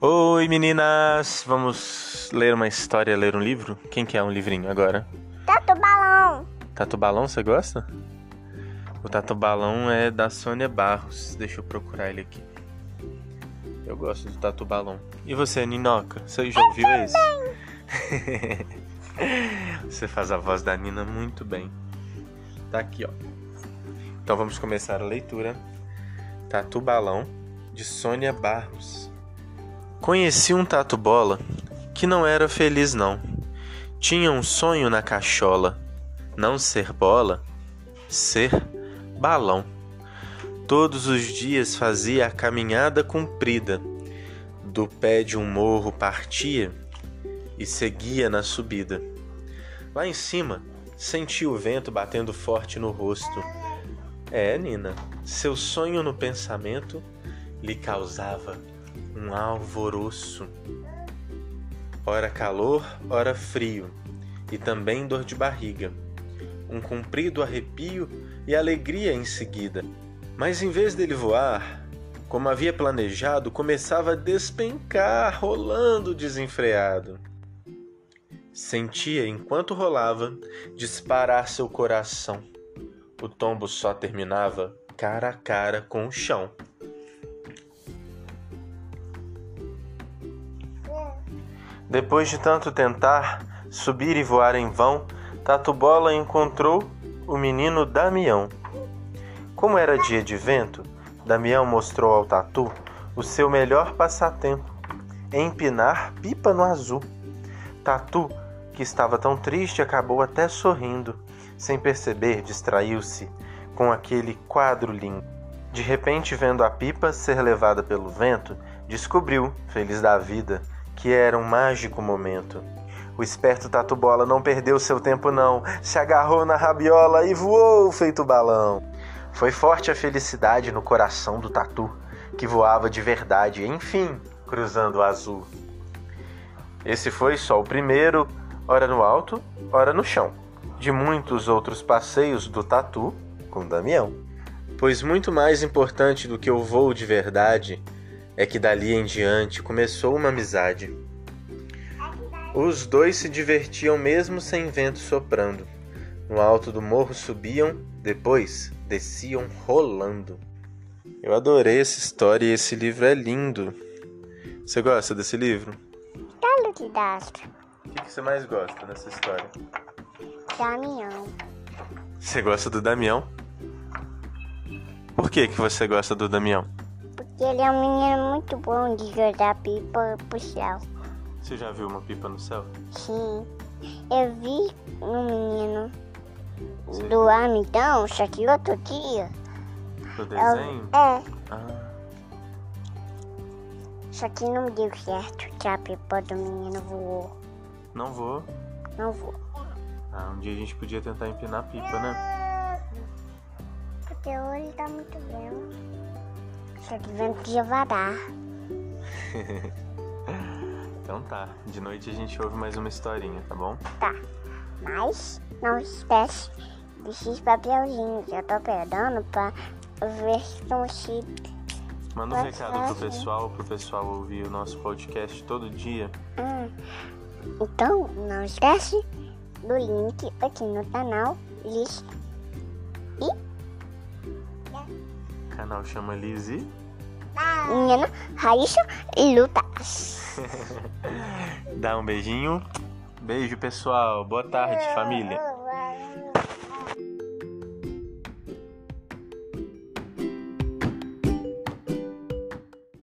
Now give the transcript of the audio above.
Oi meninas, vamos ler uma história, ler um livro? Quem quer um livrinho agora? Tatu Balão. Tatu Balão, você gosta? O Tatu Balão é da Sônia Barros. Deixa eu procurar ele aqui. Eu gosto do Tatu Balão. E você, Ninoca? Você já ouviu esse? você faz a voz da Nina muito bem. Tá aqui, ó. Então vamos começar a leitura. Tatu Balão, de Sônia Barros. Conheci um tatu bola que não era feliz não. Tinha um sonho na cachola, não ser bola, ser balão. Todos os dias fazia a caminhada comprida. Do pé de um morro partia e seguia na subida. Lá em cima, sentia o vento batendo forte no rosto. É, Nina, seu sonho no pensamento lhe causava um alvoroço. Ora calor, ora frio, e também dor de barriga. Um comprido arrepio e alegria em seguida. Mas em vez dele voar, como havia planejado, começava a despencar, rolando desenfreado. Sentia, enquanto rolava, disparar seu coração. O tombo só terminava cara a cara com o chão. Depois de tanto tentar subir e voar em vão, Tatu Bola encontrou o menino Damião. Como era dia de vento, Damião mostrou ao Tatu o seu melhor passatempo, empinar pipa no azul. Tatu, que estava tão triste, acabou até sorrindo. Sem perceber, distraiu-se com aquele quadro lindo. De repente, vendo a pipa ser levada pelo vento, descobriu, feliz da vida, que era um mágico momento. O esperto Tatu Bola não perdeu seu tempo não, se agarrou na rabiola e voou feito balão. Foi forte a felicidade no coração do Tatu, que voava de verdade, enfim, cruzando o azul. Esse foi só o primeiro, ora no alto, ora no chão, de muitos outros passeios do Tatu com Damião. Pois muito mais importante do que o voo de verdade é que dali em diante começou uma amizade. Os dois se divertiam mesmo sem vento soprando. No alto do morro subiam, depois desciam rolando. Eu adorei essa história e esse livro é lindo. Você gosta desse livro? Claro que gosto. O que, que você mais gosta dessa história? Damião. Você gosta do Damião? Por que, que você gosta do Damião? Ele é um menino muito bom de jogar pipa pro céu. Você já viu uma pipa no céu? Sim. Eu vi um menino do amigão, só que outro dia. Do eu- desenho? é, Ah, só que não deu certo que a pipa do menino voou. não vou. Não voou. Ah, um dia a gente podia tentar empinar a pipa, né? Porque hoje tá muito vento. Só que vento de varar. Então tá, de noite a gente ouve mais uma historinha, tá bom? Tá. Mas não esquece desses papelzinhos que eu tô pegando pra ver se estão chips. Manda um recado pro pessoal, pro pessoal ouvir o nosso podcast todo dia. Hum. Então, não esquece do link aqui no canal. Liz. Canal chama Lizzy. Menina, Raíssa e Lucas. Dá um beijinho. Beijo, pessoal. Boa tarde, família.